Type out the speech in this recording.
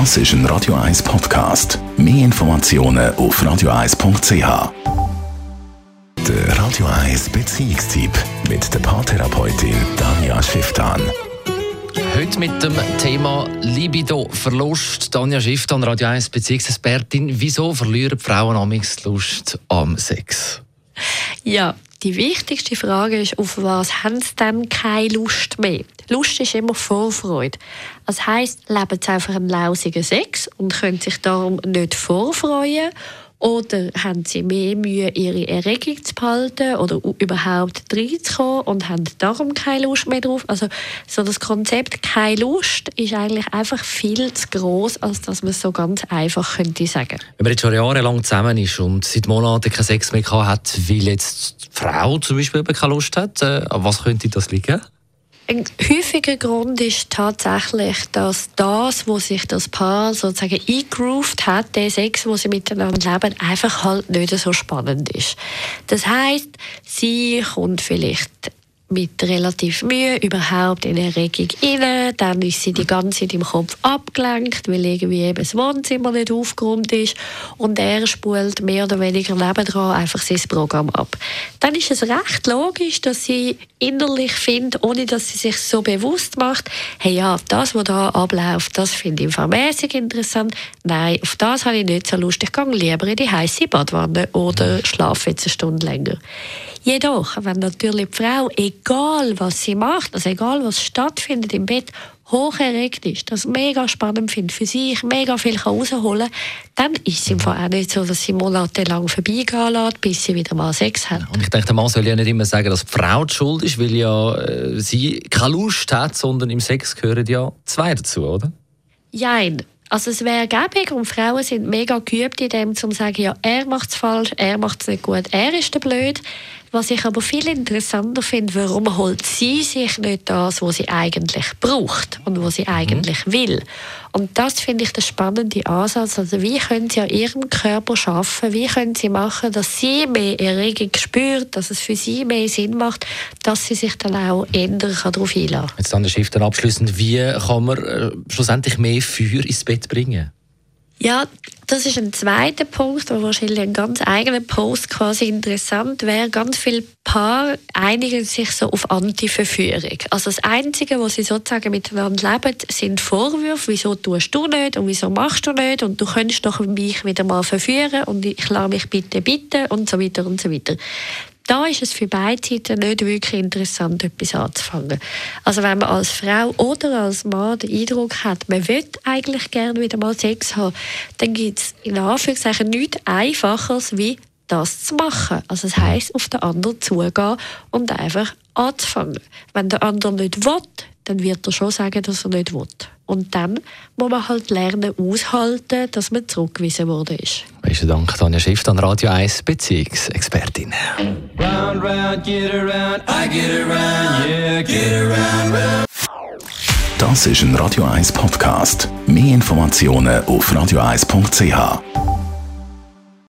Das ist ein Radio 1 Podcast. Mehr Informationen auf radio1.ch. Der Radio 1 Beziehungstyp mit der Paartherapeutin Danja Schifftan. Heute mit dem Thema Libido, Verlust. Danja Schifftan, Radio 1 Beziehungsexpertin. Wieso verlieren Frauen amigs Lust am Sex? Ja, die wichtigste Frage ist, auf was haben sie denn keine Lust mehr? Lust ist immer Vorfreude. Das heisst, leben sie einfach einen lausigen Sex und können sich darum nicht vorfreuen oder haben sie mehr Mühe, ihre Erregung zu behalten oder überhaupt reinzukommen und haben darum keine Lust mehr drauf? Also so das Konzept «keine Lust» ist eigentlich einfach viel zu groß, als dass man es so ganz einfach könnte sagen. Wenn man jetzt schon jahrelang zusammen ist und seit Monaten keinen Sex mehr hat, weil jetzt Frau zum Beispiel keine Lust hat, äh, an was könnte das liegen? Ein häufiger Grund ist tatsächlich, dass das, wo sich das Paar sozusagen eingegroovt hat, der Sex, wo sie miteinander leben, einfach halt nicht so spannend ist. Das heißt, sie kommt vielleicht mit relativ Mühe überhaupt in Erregung rein. Dann ist sie die ganze Zeit im Kopf abgelenkt, weil irgendwie eben das Wohnzimmer nicht aufgeräumt ist. Und er spult mehr oder weniger nebendran einfach sein Programm ab. Dann ist es recht logisch, dass sie innerlich findet, ohne dass sie sich so bewusst macht, hey ja, das, was da abläuft, das finde ich vermäßig interessant. Nein, auf das habe ich nicht so Lust. Ich gehe lieber in die heiße Badwanne oder schlafe jetzt eine Stunde länger. Jedoch, wenn natürlich die Frau, egal was sie macht, also egal was stattfindet im Bett, hoch erregt ist, das mega spannend findet, für sich mega viel rausholen kann, dann ist es im Fall auch nicht so, dass sie monatelang vorbeigehen lässt, bis sie wieder mal Sex hat. Und ich denke, der Mann soll ja nicht immer sagen, dass die Frau die schuld ist, weil ja äh, sie keine Lust hat, sondern im Sex gehören ja zwei dazu, oder? Jein. Also es wäre gäbig und Frauen sind mega geübt in dem, zu sagen, ja, er macht es falsch, er macht es nicht gut, er ist der Blöd. Was ich aber viel interessanter finde, warum holt sie sich nicht das, was sie eigentlich braucht und was sie eigentlich mhm. will. Und das finde ich der spannende Ansatz. Also wie können sie an ihrem Körper schaffen? Wie können sie machen, dass sie mehr Erregung spürt, dass es für sie mehr Sinn macht, dass sie sich dann auch ändern kann darauf einlassen. Jetzt dann der Schiff dann abschließend. Wie kann man äh, schlussendlich mehr Feuer ins Bett bringen? Ja, das ist ein zweiter Punkt, der wahrscheinlich ein ganz eigener Post quasi interessant wäre. Ganz viele Paare einigen sich so auf Anti-Verführung. Also das Einzige, was sie sozusagen miteinander leben, sind Vorwürfe. Wieso tust du nicht und wieso machst du nicht und du könntest doch mich wieder mal verführen und ich lasse mich bitte bitten und so weiter und so weiter da ist es für beide Seiten nicht wirklich interessant, etwas anzufangen. Also wenn man als Frau oder als Mann den Eindruck hat, man will eigentlich gerne wieder mal Sex haben, dann gibt es in Anführungszeichen nichts Einfacheres, wie das zu machen. Also das heisst, auf den anderen zugehen und einfach anzufangen. Wenn der andere nicht will, dann wird er schon sagen, dass er nicht will. Und dann muss man halt lernen, aushalten, dass man zurückgewiesen worden ist. Besten Dank, Tanja Schiff, an Radio 1 Beziehungsexpertin. Round, round, around, around, yeah, Das ist ein Radio 1 Podcast. Mehr Informationen auf radio1.ch.